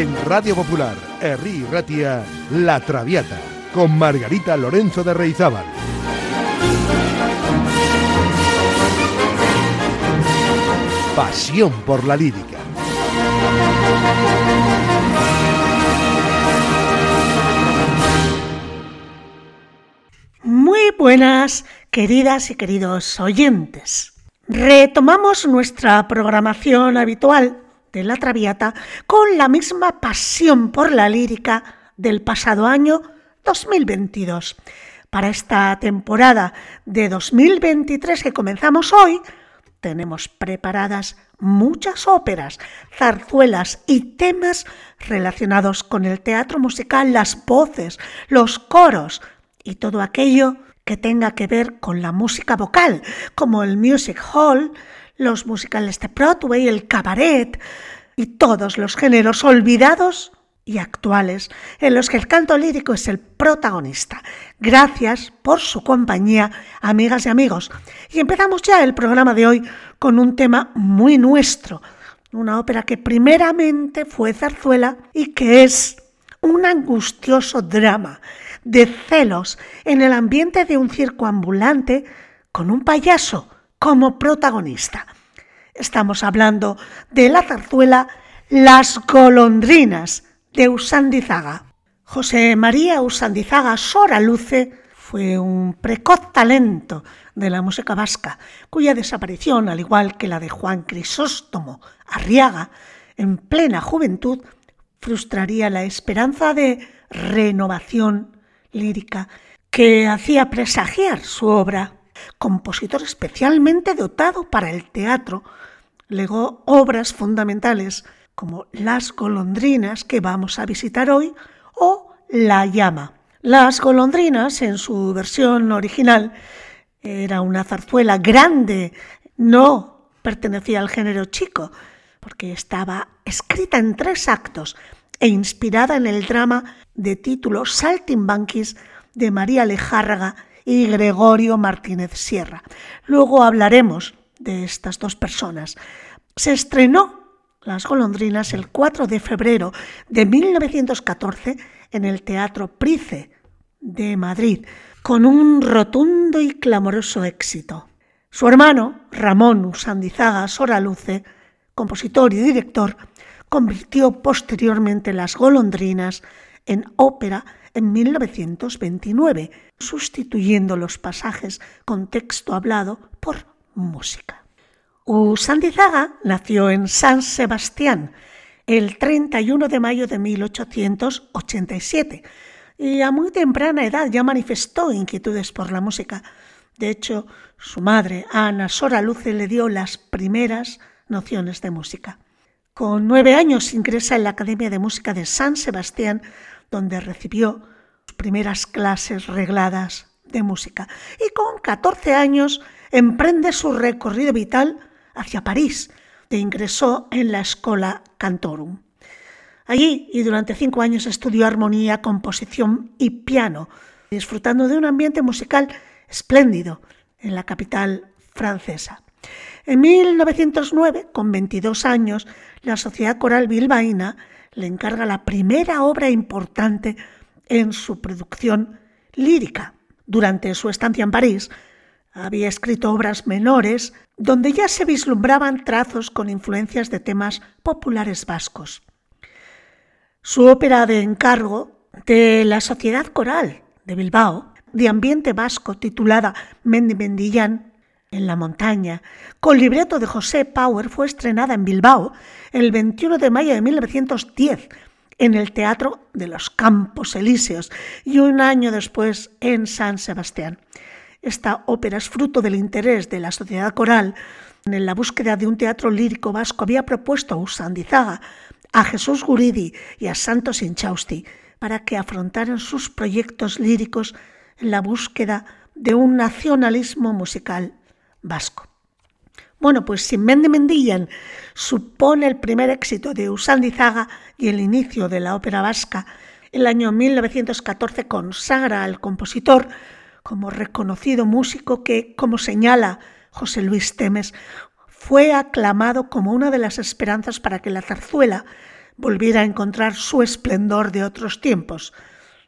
En Radio Popular, Herri Ratia, La Traviata, con Margarita Lorenzo de Reizábal. Pasión por la lírica. Muy buenas, queridas y queridos oyentes. Retomamos nuestra programación habitual de la Traviata con la misma pasión por la lírica del pasado año 2022. Para esta temporada de 2023 que comenzamos hoy, tenemos preparadas muchas óperas, zarzuelas y temas relacionados con el teatro musical, las voces, los coros y todo aquello que tenga que ver con la música vocal, como el music hall, los musicales de Broadway, el cabaret y todos los géneros olvidados y actuales en los que el canto lírico es el protagonista. Gracias por su compañía, amigas y amigos. Y empezamos ya el programa de hoy con un tema muy nuestro, una ópera que primeramente fue zarzuela y que es un angustioso drama de celos en el ambiente de un circo ambulante con un payaso como protagonista. Estamos hablando de la zarzuela Las golondrinas de Usandizaga. José María Usandizaga Soraluce fue un precoz talento de la música vasca, cuya desaparición, al igual que la de Juan Crisóstomo Arriaga, en plena juventud, frustraría la esperanza de renovación lírica que hacía presagiar su obra. Compositor especialmente dotado para el teatro, legó obras fundamentales como Las golondrinas que vamos a visitar hoy o La llama. Las golondrinas, en su versión original, era una zarzuela grande, no pertenecía al género chico, porque estaba escrita en tres actos e inspirada en el drama de título Saltimbanquis de María Lejárraga y Gregorio Martínez Sierra. Luego hablaremos de estas dos personas. Se estrenó Las golondrinas el 4 de febrero de 1914 en el Teatro Price de Madrid, con un rotundo y clamoroso éxito. Su hermano, Ramón Usandizaga Soraluce, compositor y director, convirtió posteriormente Las golondrinas en ópera en 1929, sustituyendo los pasajes con texto hablado por música. Usandizaga nació en San Sebastián el 31 de mayo de 1887 y a muy temprana edad ya manifestó inquietudes por la música. De hecho, su madre, Ana Sora Luce, le dio las primeras nociones de música. Con nueve años ingresa en la Academia de Música de San Sebastián, donde recibió sus primeras clases regladas de música. Y con 14 años emprende su recorrido vital hacia París, e ingresó en la Escola Cantorum. Allí y durante cinco años estudió armonía, composición y piano, disfrutando de un ambiente musical espléndido en la capital francesa. En 1909, con 22 años, la Sociedad Coral Bilbaína le encarga la primera obra importante en su producción lírica. Durante su estancia en París, había escrito obras menores donde ya se vislumbraban trazos con influencias de temas populares vascos. Su ópera de encargo de la Sociedad Coral de Bilbao, de ambiente vasco, titulada Mendi Mendillán, en la montaña, con libreto de José Power, fue estrenada en Bilbao el 21 de mayo de 1910 en el Teatro de los Campos Elíseos y un año después en San Sebastián. Esta ópera es fruto del interés de la sociedad coral en la búsqueda de un teatro lírico vasco. Había propuesto a Usandizaga, a Jesús Guridi y a Santos Inchausti para que afrontaran sus proyectos líricos en la búsqueda de un nacionalismo musical vasco. Bueno, pues Sin Mende Mendillan supone el primer éxito de Usandizaga y el inicio de la ópera vasca. El año 1914 consagra al compositor como reconocido músico que, como señala José Luis Temes, fue aclamado como una de las esperanzas para que la zarzuela volviera a encontrar su esplendor de otros tiempos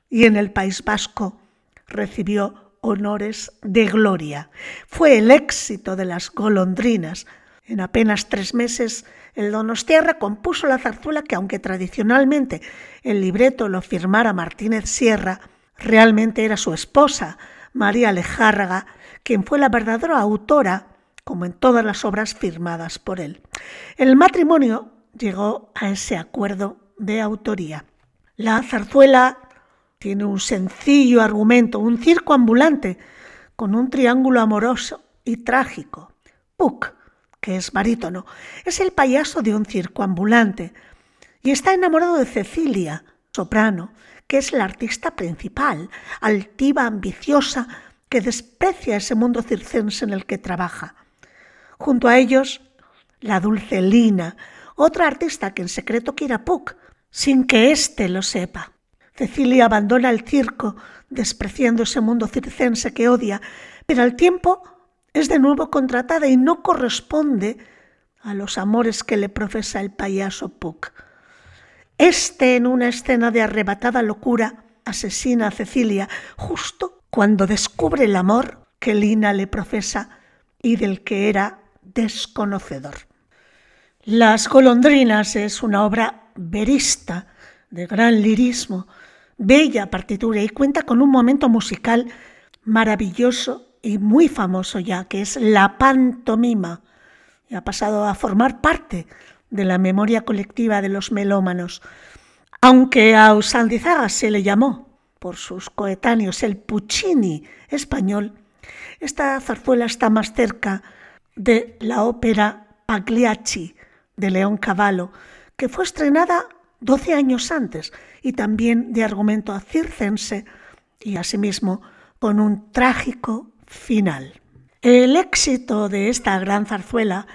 y en el País Vasco recibió honores de gloria. Fue el éxito de las golondrinas. En apenas tres meses el Donostiarra compuso la zarzuela que, aunque tradicionalmente el libreto lo firmara Martínez Sierra, realmente era su esposa, María Lejárraga, quien fue la verdadera autora, como en todas las obras firmadas por él. El matrimonio llegó a ese acuerdo de autoría. La zarzuela tiene un sencillo argumento, un circo ambulante con un triángulo amoroso y trágico. Puck, que es barítono, es el payaso de un circo ambulante y está enamorado de Cecilia, soprano, que es la artista principal, altiva, ambiciosa, que desprecia ese mundo circense en el que trabaja. Junto a ellos, la dulce Lina, otra artista que en secreto quiere a Puck, sin que éste lo sepa. Cecilia abandona el circo, despreciando ese mundo circense que odia, pero al tiempo es de nuevo contratada y no corresponde a los amores que le profesa el payaso Puck. Este, en una escena de arrebatada locura, asesina a Cecilia justo cuando descubre el amor que Lina le profesa y del que era desconocedor. Las golondrinas es una obra verista, de gran lirismo, bella partitura y cuenta con un momento musical maravilloso y muy famoso ya, que es la pantomima, y ha pasado a formar parte de la memoria colectiva de los melómanos. Aunque a Usandizaga se le llamó por sus coetáneos el Puccini español, esta zarzuela está más cerca de la ópera Pagliacci de León Cavallo, que fue estrenada 12 años antes y también de argumento circense y asimismo con un trágico final. El éxito de esta gran zarzuela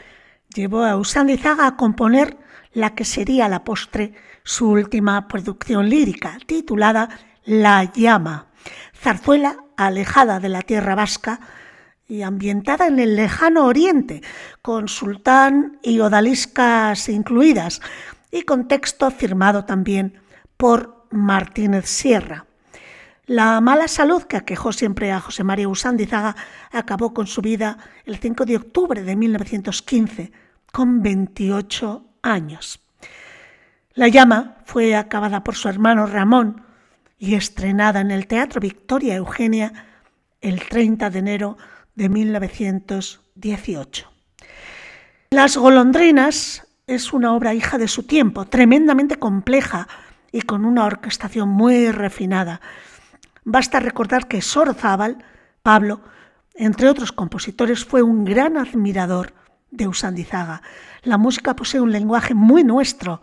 llevó a Usandizaga a componer la que sería la postre su última producción lírica, titulada La llama, zarzuela alejada de la tierra vasca y ambientada en el lejano oriente, con sultán y odaliscas incluidas, y con texto firmado también por Martínez Sierra. La mala salud que aquejó siempre a José María Usandizaga acabó con su vida el 5 de octubre de 1915, con 28 años. La llama fue acabada por su hermano Ramón y estrenada en el Teatro Victoria Eugenia el 30 de enero de 1918. Las golondrinas es una obra hija de su tiempo, tremendamente compleja y con una orquestación muy refinada. Basta recordar que Sorzábal, Pablo, entre otros compositores, fue un gran admirador de Usandizaga. La música posee un lenguaje muy nuestro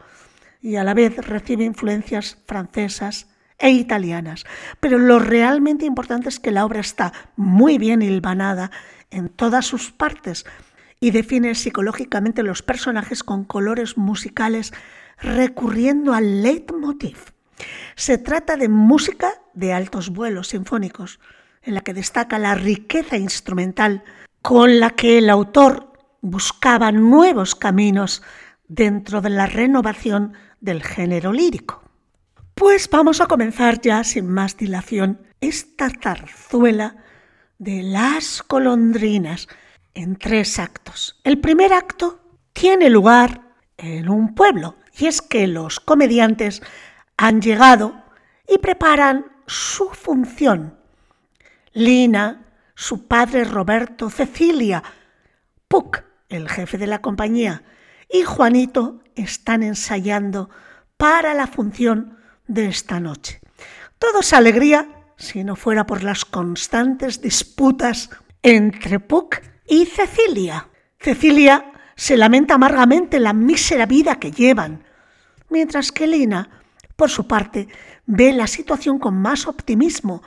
y a la vez recibe influencias francesas e italianas. Pero lo realmente importante es que la obra está muy bien hilvanada en todas sus partes y define psicológicamente los personajes con colores musicales recurriendo al leitmotiv. Se trata de música de altos vuelos sinfónicos, en la que destaca la riqueza instrumental con la que el autor buscaba nuevos caminos dentro de la renovación del género lírico. Pues vamos a comenzar ya sin más dilación esta zarzuela de las colondrinas en tres actos. El primer acto tiene lugar en un pueblo y es que los comediantes han llegado y preparan su función. Lina, su padre Roberto, Cecilia, Puck, el jefe de la compañía, y Juanito están ensayando para la función de esta noche. Todo es alegría si no fuera por las constantes disputas entre Puck y Cecilia. Cecilia se lamenta amargamente la mísera vida que llevan, mientras que Lina, por su parte, ve la situación con más optimismo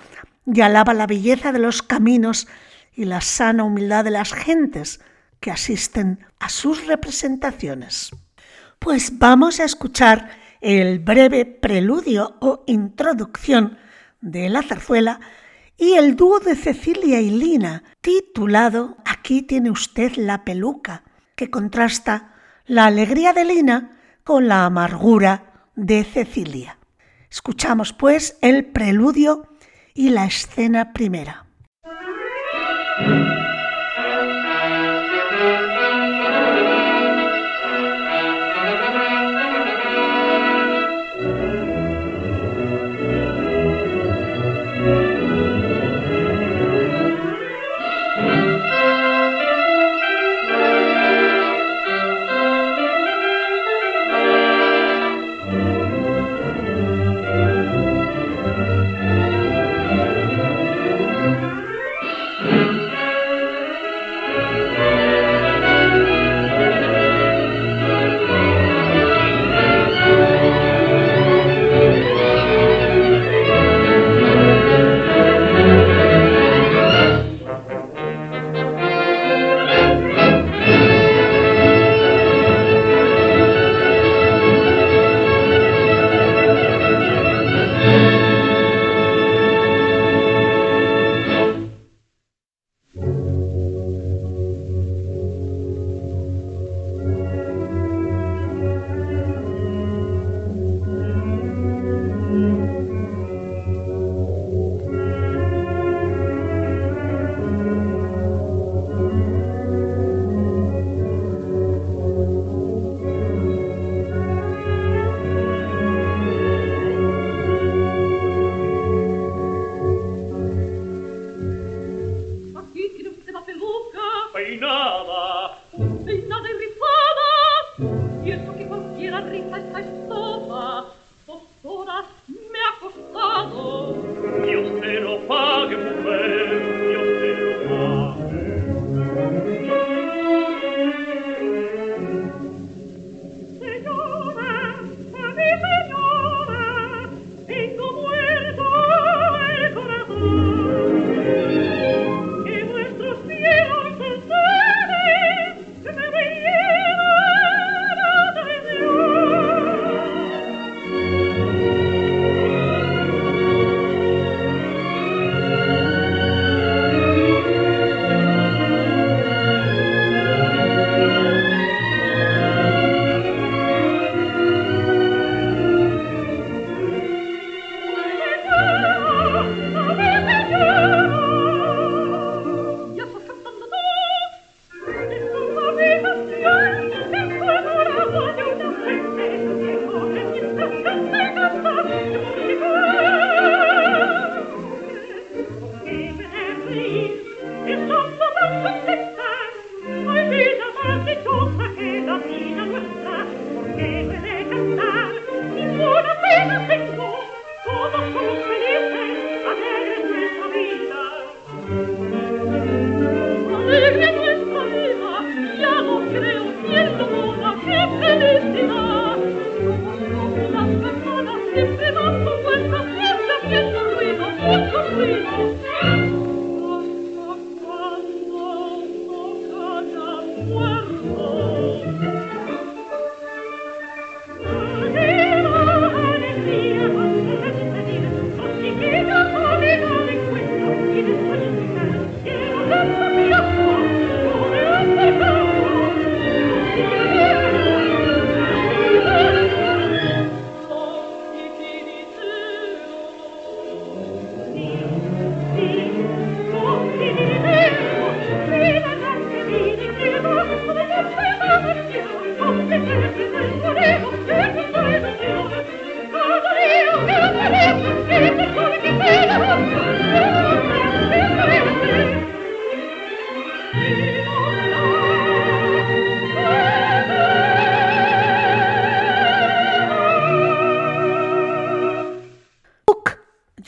y alaba la belleza de los caminos y la sana humildad de las gentes que asisten a sus representaciones. Pues vamos a escuchar el breve preludio o introducción de la zarzuela y el dúo de Cecilia y Lina, titulado Aquí tiene usted la peluca, que contrasta la alegría de Lina con la amargura de Cecilia. Escuchamos pues el preludio y la escena primera.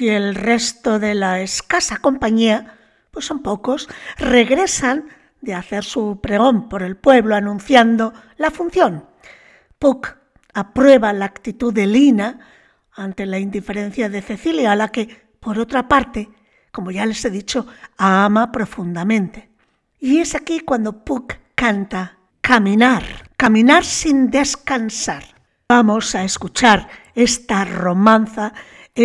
El resto de la escasa compañía, pues son pocos, regresan de hacer su pregón por el pueblo anunciando la función. Puck aprueba la actitud de Lina ante la indiferencia de Cecilia, a la que, por otra parte, como ya les he dicho, ama profundamente. Y es aquí cuando Puck canta Caminar, caminar sin descansar. Vamos a escuchar esta romanza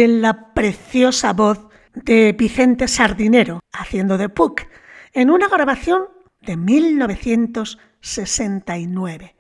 en la preciosa voz de Vicente Sardinero, haciendo de Puck, en una grabación de 1969.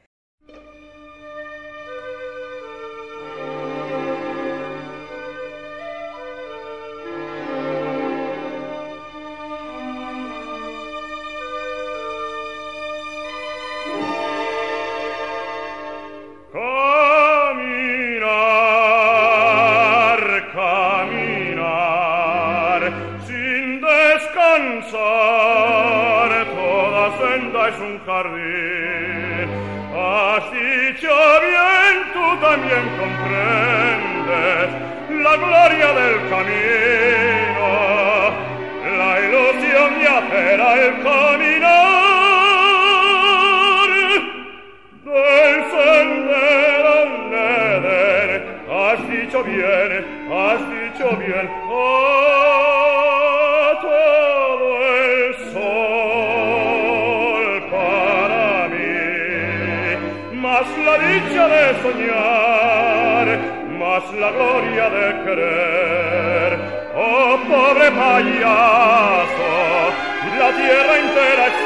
De soñar, más la gloria de querer. Oh, pobre payaso, la tierra entera soy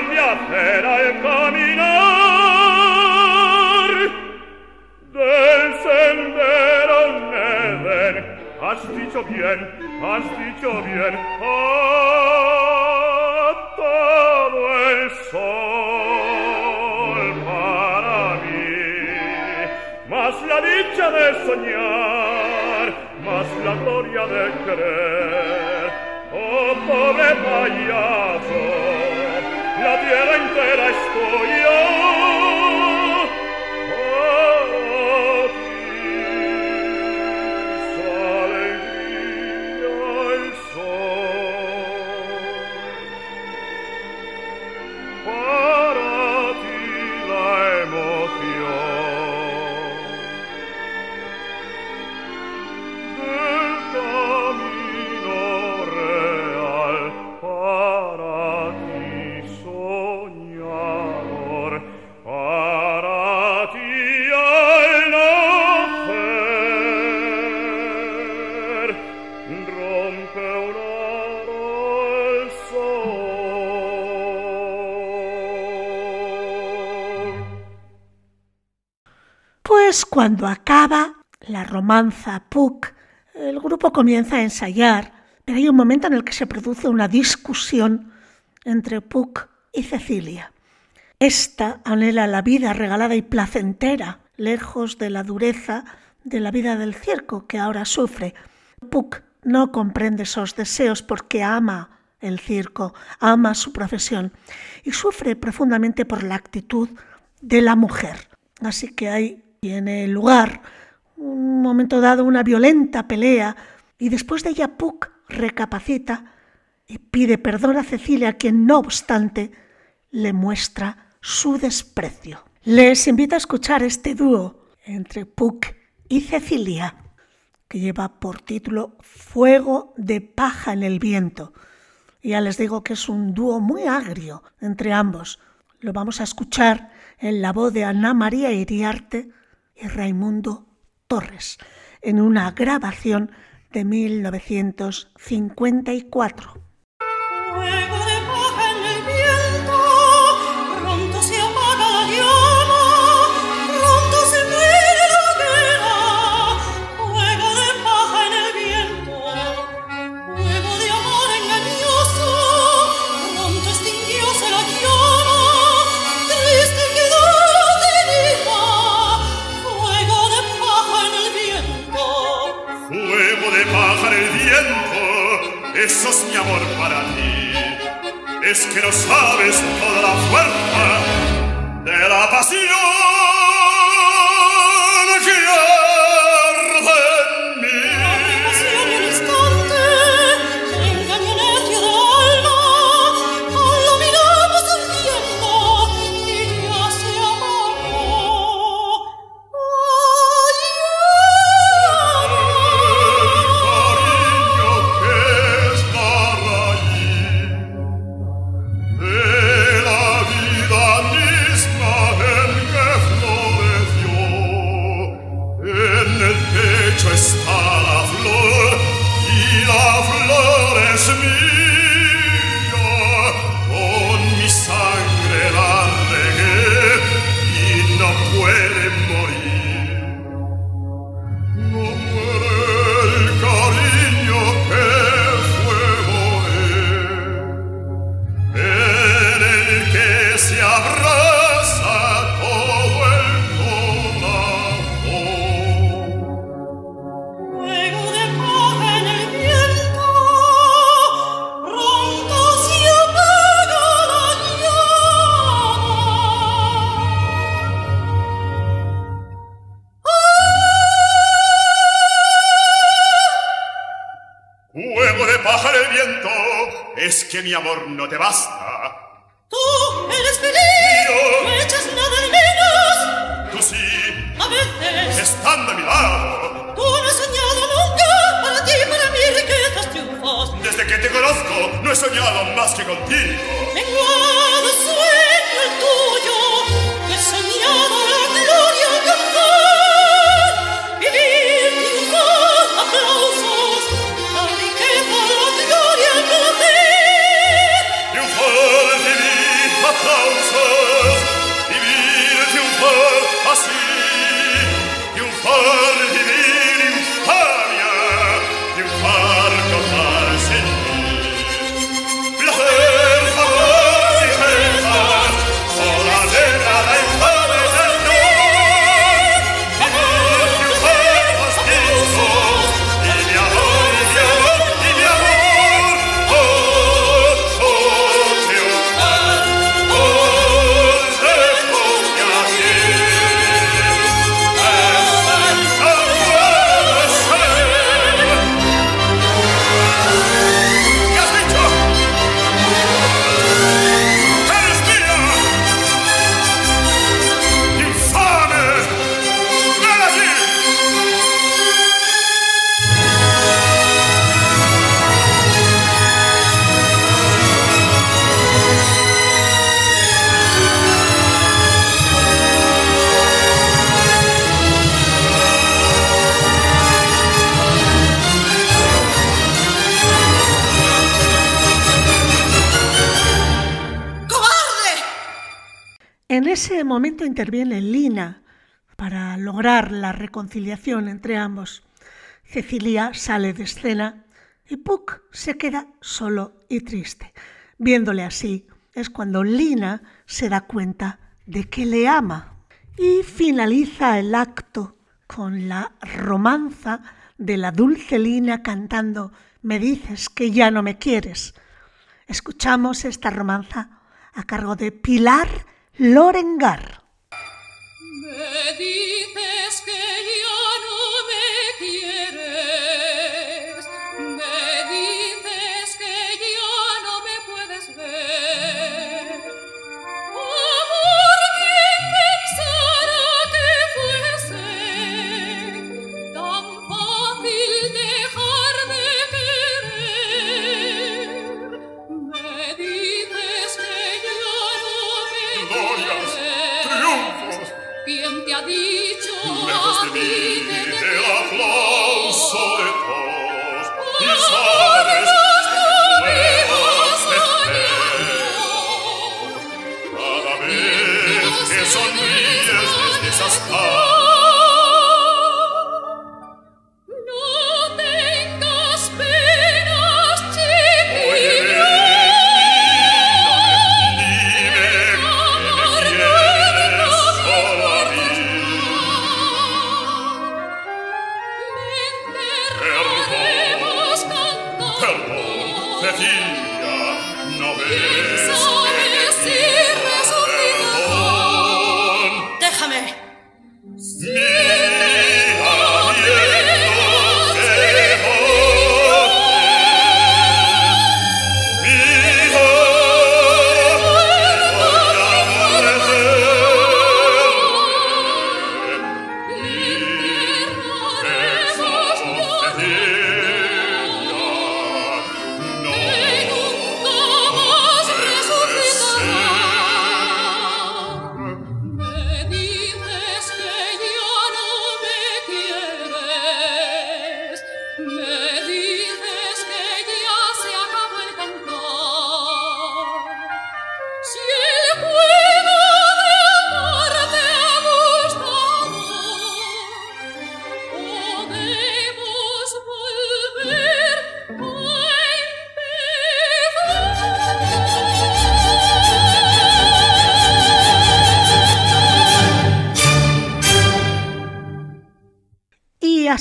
compiacera el caminar. Del sendero neven. Has dicho bien has dicho bien. A todo el sol para mí. Mas la dicha de soñar mas la gloria de querer. Oh pobre payas la tierra cuando acaba la romanza Puck, el grupo comienza a ensayar, pero hay un momento en el que se produce una discusión entre Puck y Cecilia. Esta anhela la vida regalada y placentera, lejos de la dureza de la vida del circo que ahora sufre. Puck no comprende esos deseos porque ama el circo, ama su profesión y sufre profundamente por la actitud de la mujer. Así que ahí tiene lugar un momento dado una violenta pelea y después de ella Puck recapacita y pide perdón a Cecilia, quien no obstante le muestra su desprecio. Les invito a escuchar este dúo entre Puck y Cecilia, que lleva por título Fuego de paja en el viento. Ya les digo que es un dúo muy agrio entre ambos. Lo vamos a escuchar en la voz de Ana María Iriarte Raimundo Torres, en una grabación de 1954. que no sabes toda la fuerza de la pasión. momento interviene Lina para lograr la reconciliación entre ambos. Cecilia sale de escena y Puck se queda solo y triste. Viéndole así es cuando Lina se da cuenta de que le ama y finaliza el acto con la romanza de la dulce Lina cantando Me dices que ya no me quieres. Escuchamos esta romanza a cargo de Pilar Lorengar. Me dices que yo David.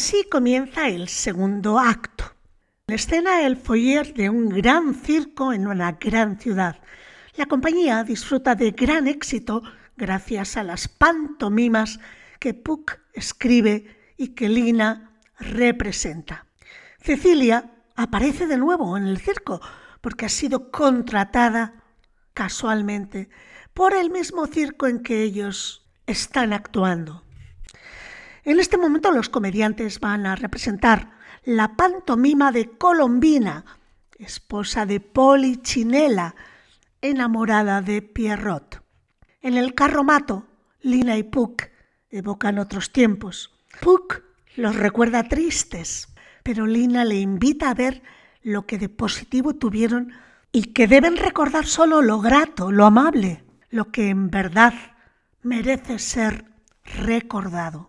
Así comienza el segundo acto. La escena el foyer de un gran circo en una gran ciudad. La compañía disfruta de gran éxito gracias a las pantomimas que Puck escribe y que Lina representa. Cecilia aparece de nuevo en el circo porque ha sido contratada casualmente por el mismo circo en que ellos están actuando. En este momento los comediantes van a representar la pantomima de Colombina, esposa de Polichinela, enamorada de Pierrot. En el carromato, Lina y Puck evocan otros tiempos. Puck los recuerda tristes, pero Lina le invita a ver lo que de positivo tuvieron y que deben recordar solo lo grato, lo amable, lo que en verdad merece ser recordado.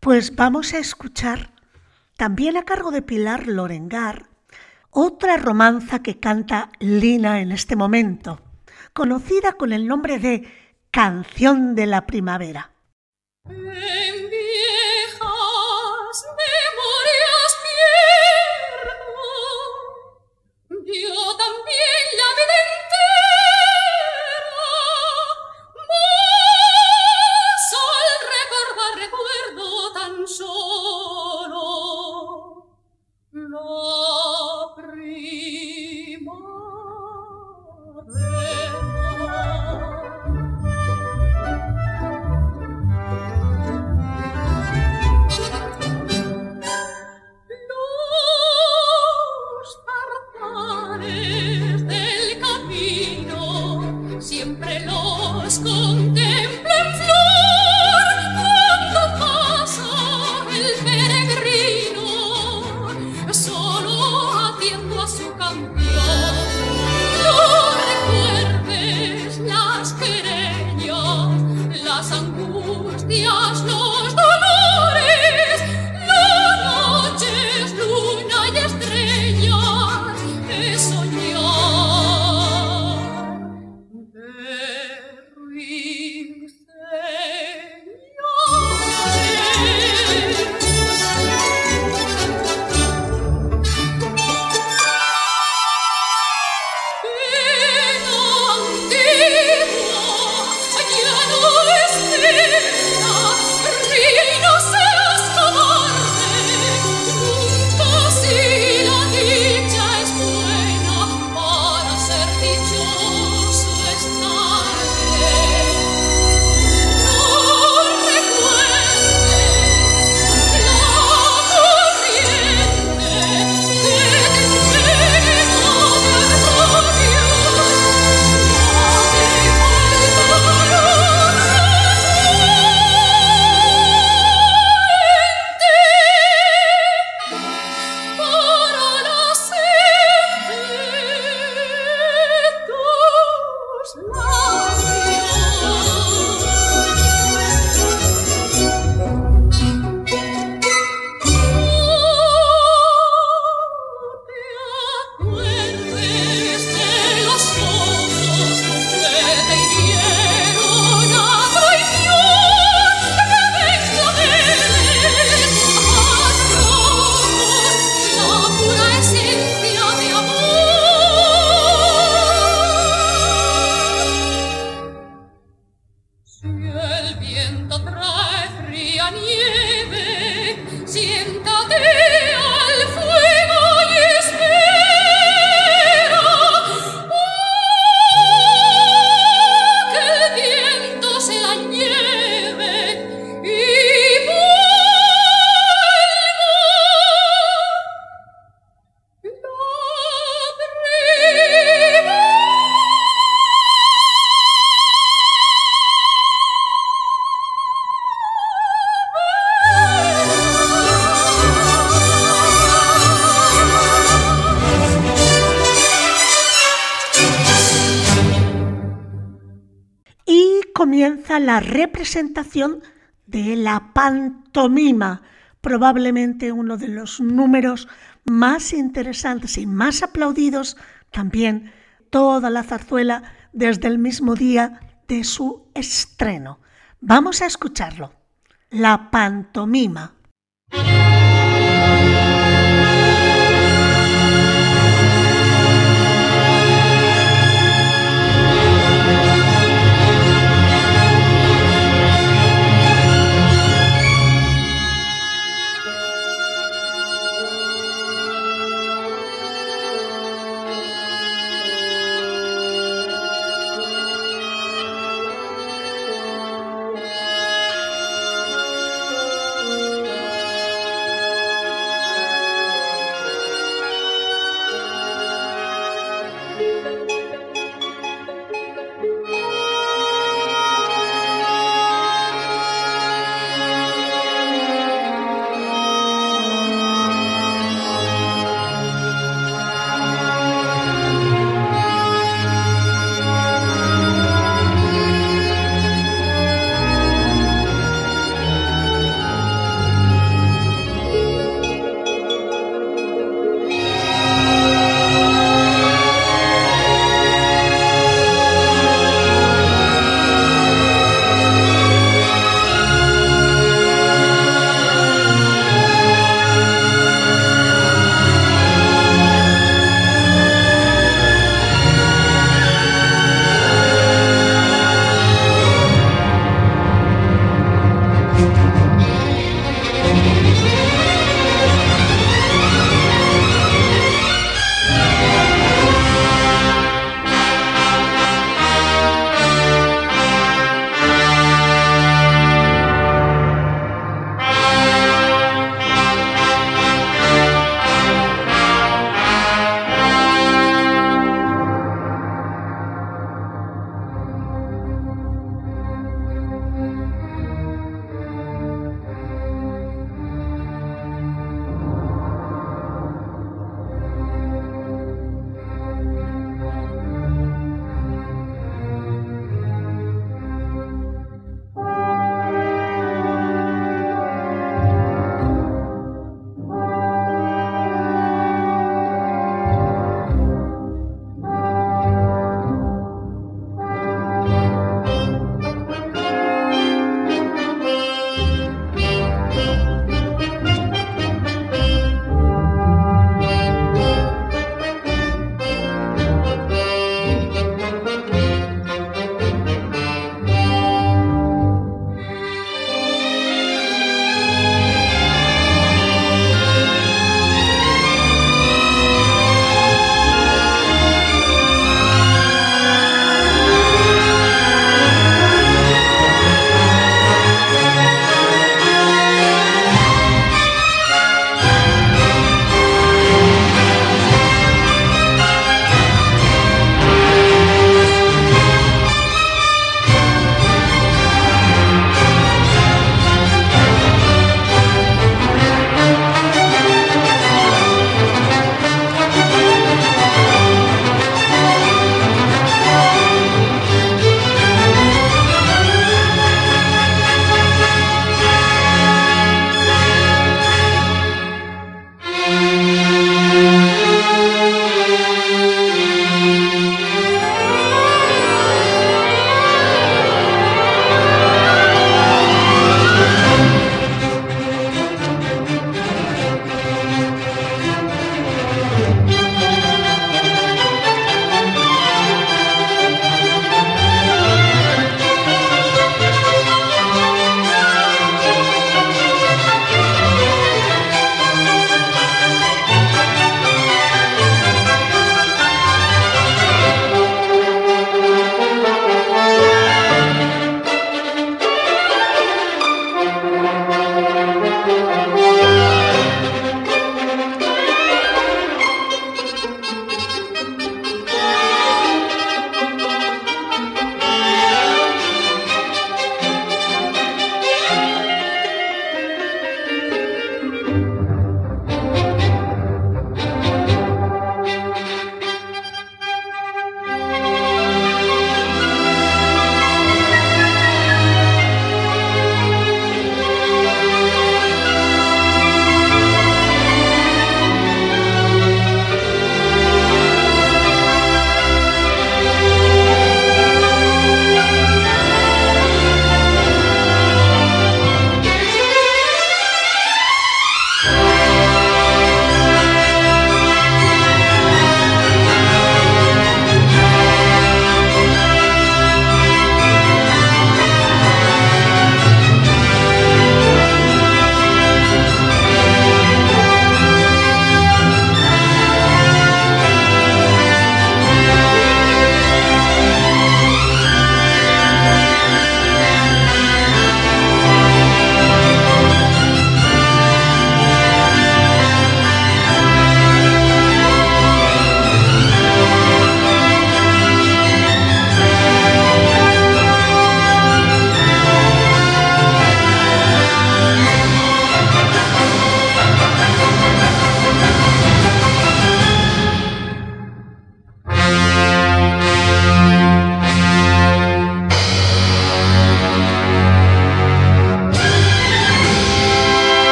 Pues vamos a escuchar, también a cargo de Pilar Lorengar, otra romanza que canta Lina en este momento, conocida con el nombre de Canción de la Primavera. comienza representación de la pantomima, probablemente uno de los números más interesantes y más aplaudidos también toda la zarzuela desde el mismo día de su estreno. Vamos a escucharlo. La pantomima.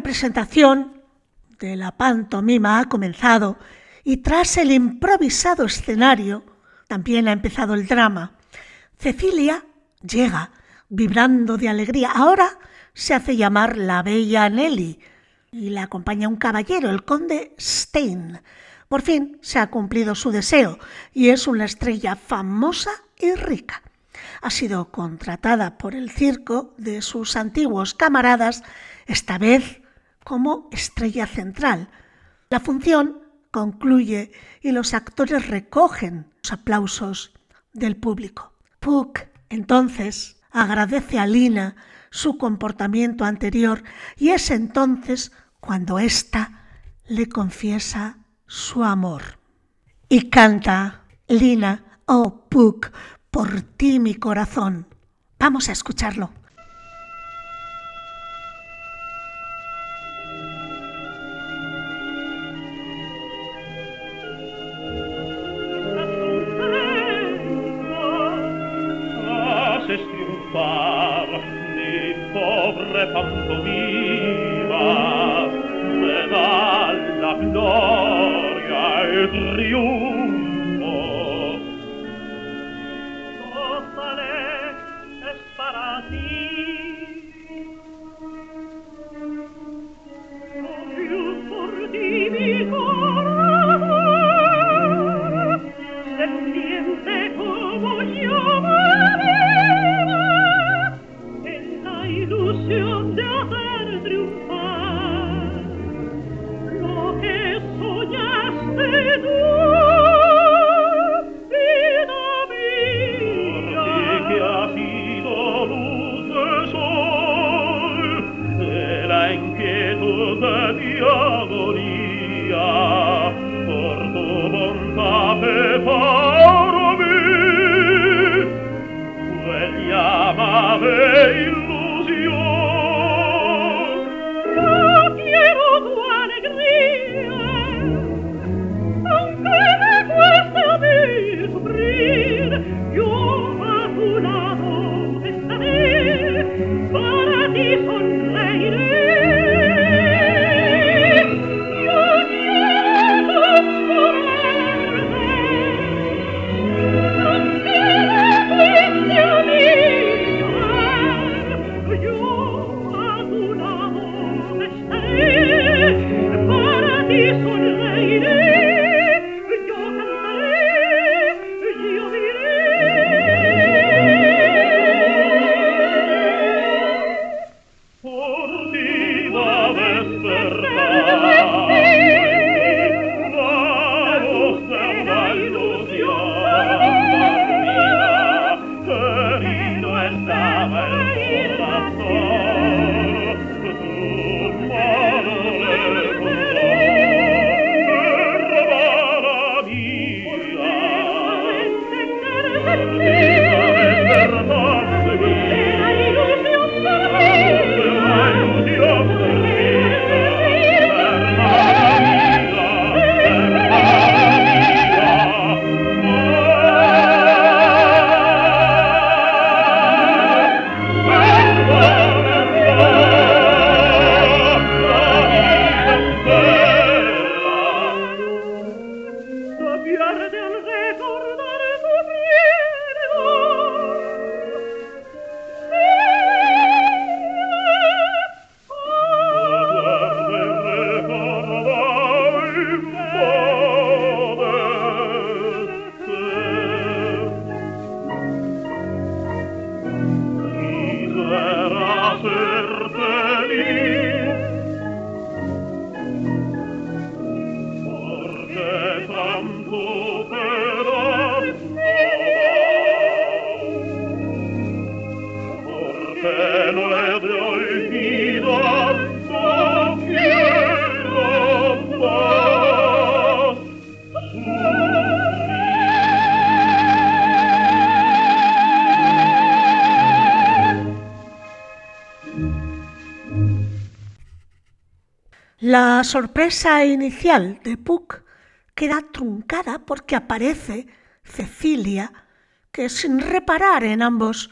Representación de la pantomima ha comenzado y tras el improvisado escenario también ha empezado el drama. Cecilia llega vibrando de alegría. Ahora se hace llamar la bella Nelly y la acompaña un caballero, el conde Stein. Por fin se ha cumplido su deseo y es una estrella famosa y rica ha sido contratada por el circo de sus antiguos camaradas, esta vez como estrella central. La función concluye y los actores recogen los aplausos del público. Puck entonces agradece a Lina su comportamiento anterior y es entonces cuando ésta le confiesa su amor. Y canta Lina, oh Puck, por ti mi corazón. Vamos a escucharlo. re pantomime La sorpresa inicial de Puck queda truncada porque aparece Cecilia, que sin reparar en ambos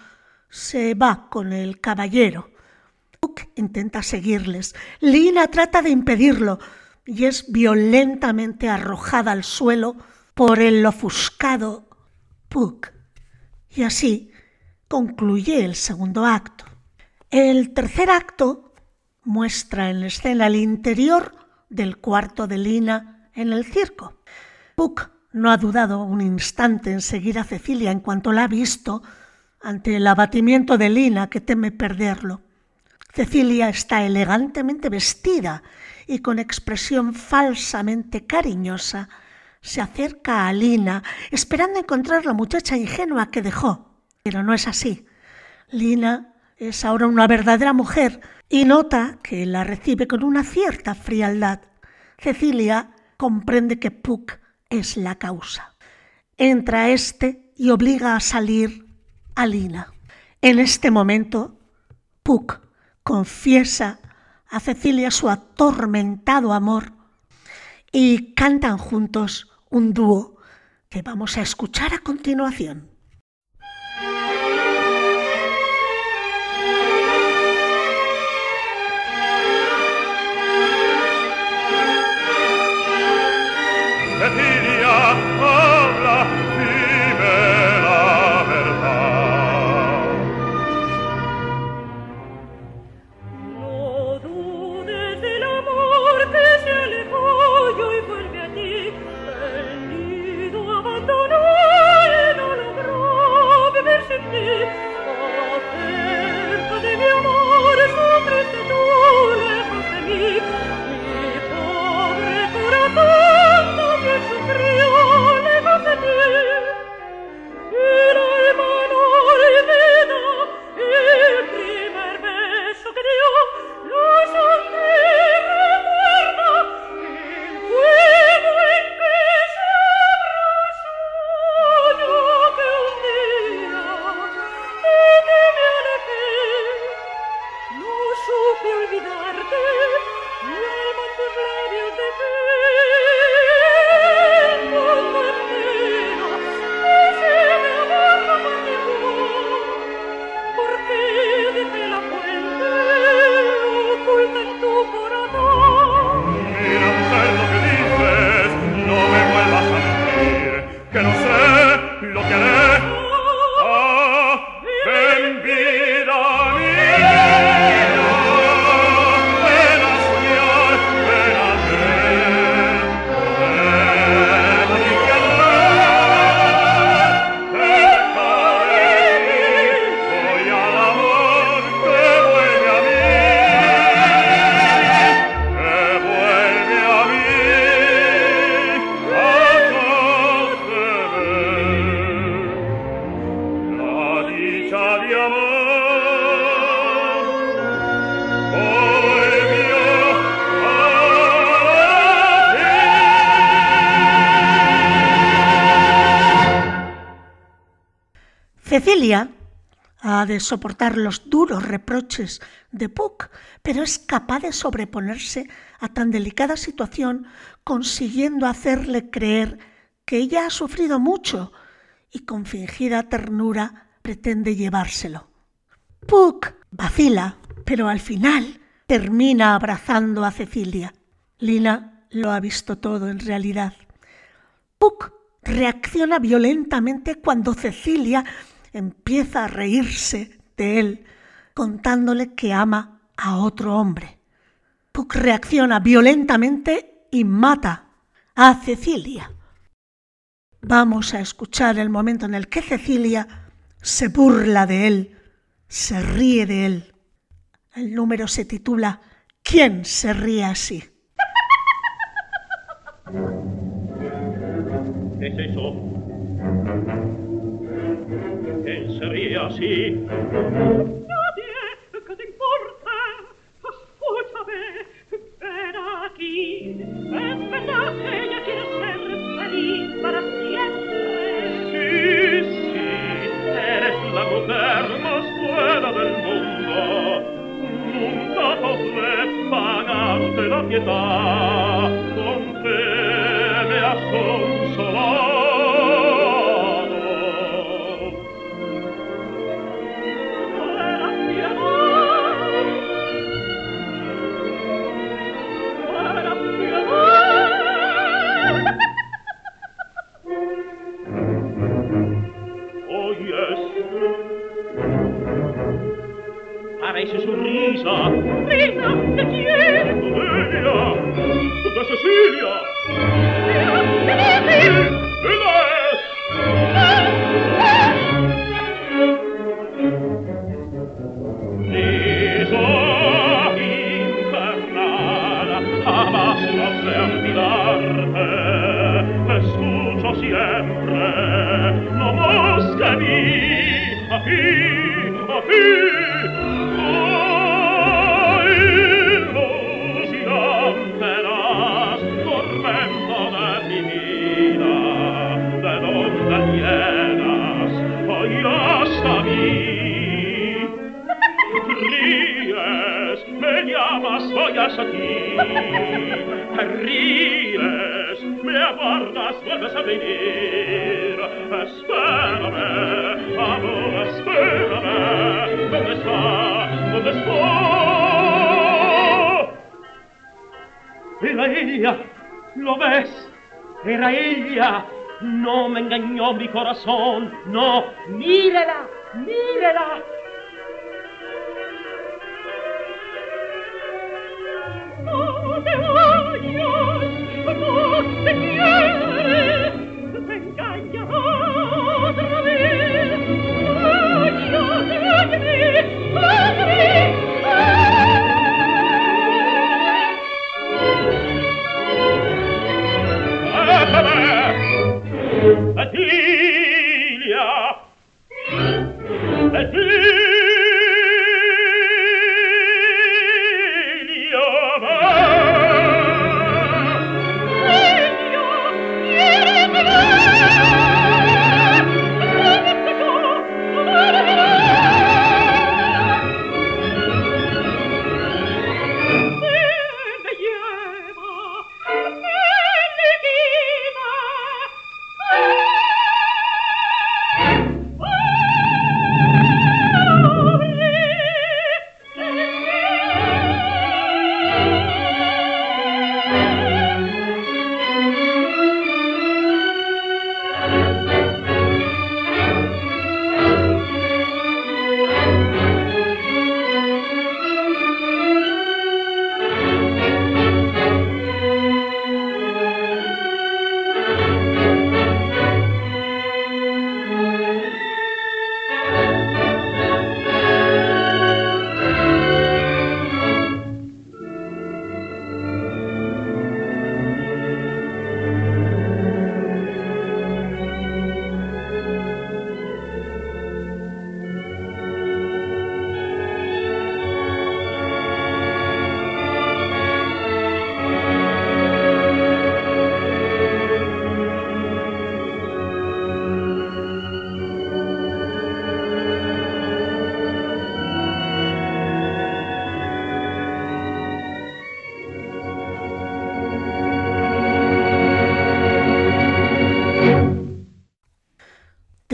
se va con el caballero. Puck intenta seguirles. Lina trata de impedirlo y es violentamente arrojada al suelo por el ofuscado Puck. Y así concluye el segundo acto. El tercer acto muestra en la escena el interior del cuarto de Lina en el circo. Puck no ha dudado un instante en seguir a Cecilia en cuanto la ha visto ante el abatimiento de Lina que teme perderlo. Cecilia está elegantemente vestida y con expresión falsamente cariñosa se acerca a Lina esperando encontrar la muchacha ingenua que dejó. Pero no es así. Lina es ahora una verdadera mujer y nota que la recibe con una cierta frialdad. Cecilia comprende que Puck es la causa. Entra este y obliga a salir a Lina. En este momento, Puck confiesa a Cecilia su atormentado amor y cantan juntos un dúo que vamos a escuchar a continuación. Cecilia ha de soportar los duros reproches de Puck, pero es capaz de sobreponerse a tan delicada situación consiguiendo hacerle creer que ella ha sufrido mucho y con fingida ternura pretende llevárselo. Puck vacila, pero al final termina abrazando a Cecilia. Lina lo ha visto todo en realidad. Puck reacciona violentamente cuando Cecilia empieza a reírse de él, contándole que ama a otro hombre. Puck reacciona violentamente y mata a Cecilia. Vamos a escuchar el momento en el que Cecilia se burla de él, se ríe de él. El número se titula ¿Quién se ríe así? ¿Qué es eso? ¿Quién se ríe así? Nadie, ¿qué te importa? Escúchame, ven aquí. Es verdad que ella quiere ser feliz para siempre. Sí, sí, eres la mujer más buena del mundo. Nunca podré pagarte la pietad. Con me has parece su risa. Risa, te quiero. Delia, de Cecilia. Era ella. No me engañó mi corazón, no. Mírela,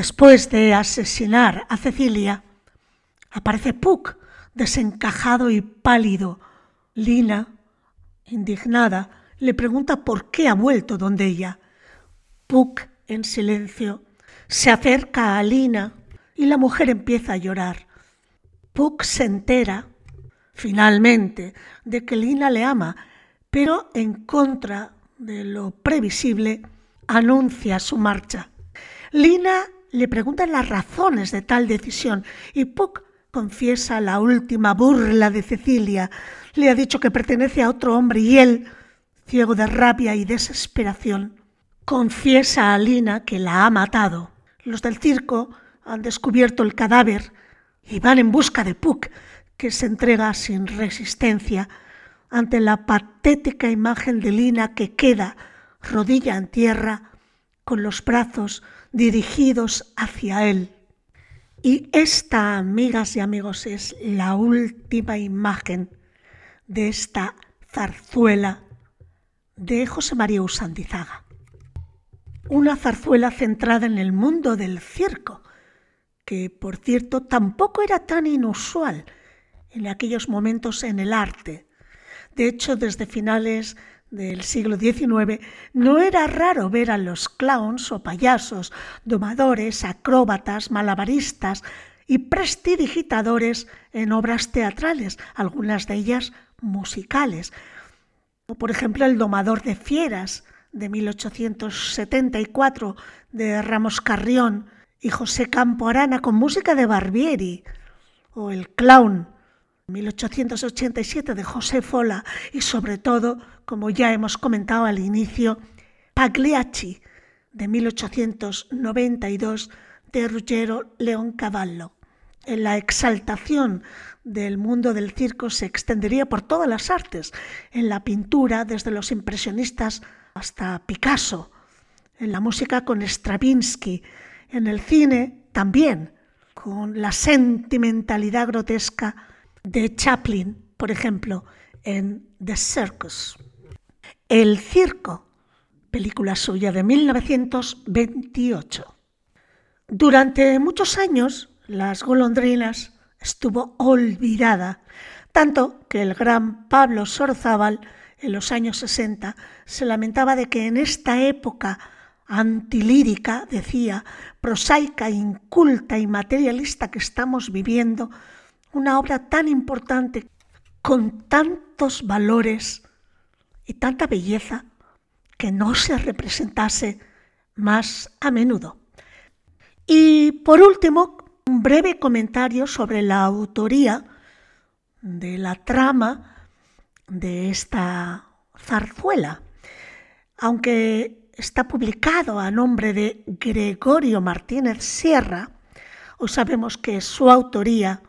Después de asesinar a Cecilia, aparece Puck, desencajado y pálido. Lina, indignada, le pregunta por qué ha vuelto donde ella. Puck, en silencio, se acerca a Lina y la mujer empieza a llorar. Puck se entera, finalmente, de que Lina le ama, pero en contra de lo previsible, anuncia su marcha. Lina le preguntan las razones de tal decisión y Puck confiesa la última burla de Cecilia. Le ha dicho que pertenece a otro hombre y él, ciego de rabia y desesperación, confiesa a Lina que la ha matado. Los del circo han descubierto el cadáver y van en busca de Puck, que se entrega sin resistencia ante la patética imagen de Lina que queda rodilla en tierra con los brazos dirigidos hacia Él. Y esta, amigas y amigos, es la última imagen de esta zarzuela de José María Usandizaga. Una zarzuela centrada en el mundo del circo, que por cierto tampoco era tan inusual en aquellos momentos en el arte. De hecho, desde finales del siglo XIX, no era raro ver a los clowns o payasos, domadores, acróbatas, malabaristas y prestidigitadores en obras teatrales, algunas de ellas musicales. O por ejemplo el domador de fieras de 1874 de Ramos Carrión y José Campo Arana con música de Barbieri, o el clown 1887 de José Fola y sobre todo, como ya hemos comentado al inicio, Pagliacci de 1892 de Ruggero Leoncavallo. En la exaltación del mundo del circo se extendería por todas las artes, en la pintura desde los impresionistas hasta Picasso, en la música con Stravinsky, en el cine también, con la sentimentalidad grotesca de Chaplin, por ejemplo, en The Circus. El circo, película suya de 1928. Durante muchos años, Las golondrinas estuvo olvidada, tanto que el gran Pablo Sorzábal en los años 60 se lamentaba de que en esta época antilírica, decía, prosaica, inculta y materialista que estamos viviendo, una obra tan importante, con tantos valores y tanta belleza, que no se representase más a menudo. Y por último, un breve comentario sobre la autoría de la trama de esta zarzuela. Aunque está publicado a nombre de Gregorio Martínez Sierra, hoy sabemos que su autoría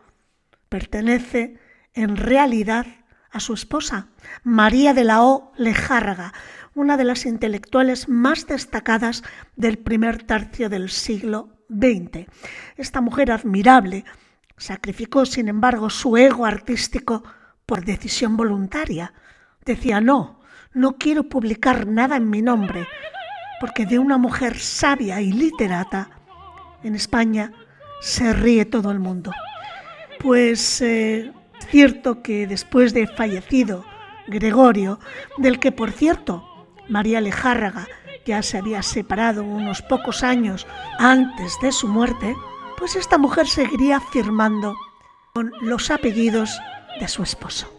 pertenece en realidad a su esposa, María de la O. Lejárraga, una de las intelectuales más destacadas del primer tercio del siglo XX. Esta mujer admirable sacrificó, sin embargo, su ego artístico por decisión voluntaria. Decía, no, no quiero publicar nada en mi nombre, porque de una mujer sabia y literata en España se ríe todo el mundo. Pues eh, cierto que después de fallecido Gregorio, del que por cierto María Lejárraga ya se había separado unos pocos años antes de su muerte, pues esta mujer seguiría firmando con los apellidos de su esposo.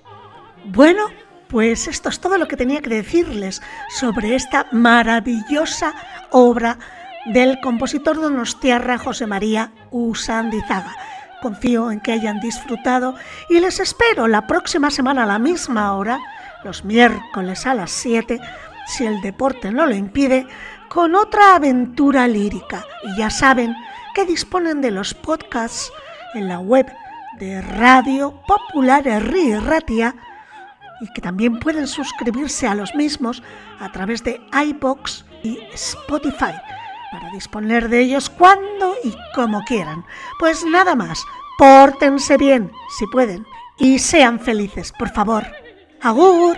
Bueno, pues esto es todo lo que tenía que decirles sobre esta maravillosa obra del compositor donostiarra José María Usandizaga. Confío en que hayan disfrutado y les espero la próxima semana a la misma hora, los miércoles a las 7, si el deporte no lo impide, con otra aventura lírica. Y ya saben que disponen de los podcasts en la web de Radio Popular Herri Ratia y que también pueden suscribirse a los mismos a través de iBox y Spotify para disponer de ellos cuando y como quieran. Pues nada más, pórtense bien si pueden y sean felices, por favor. Agur.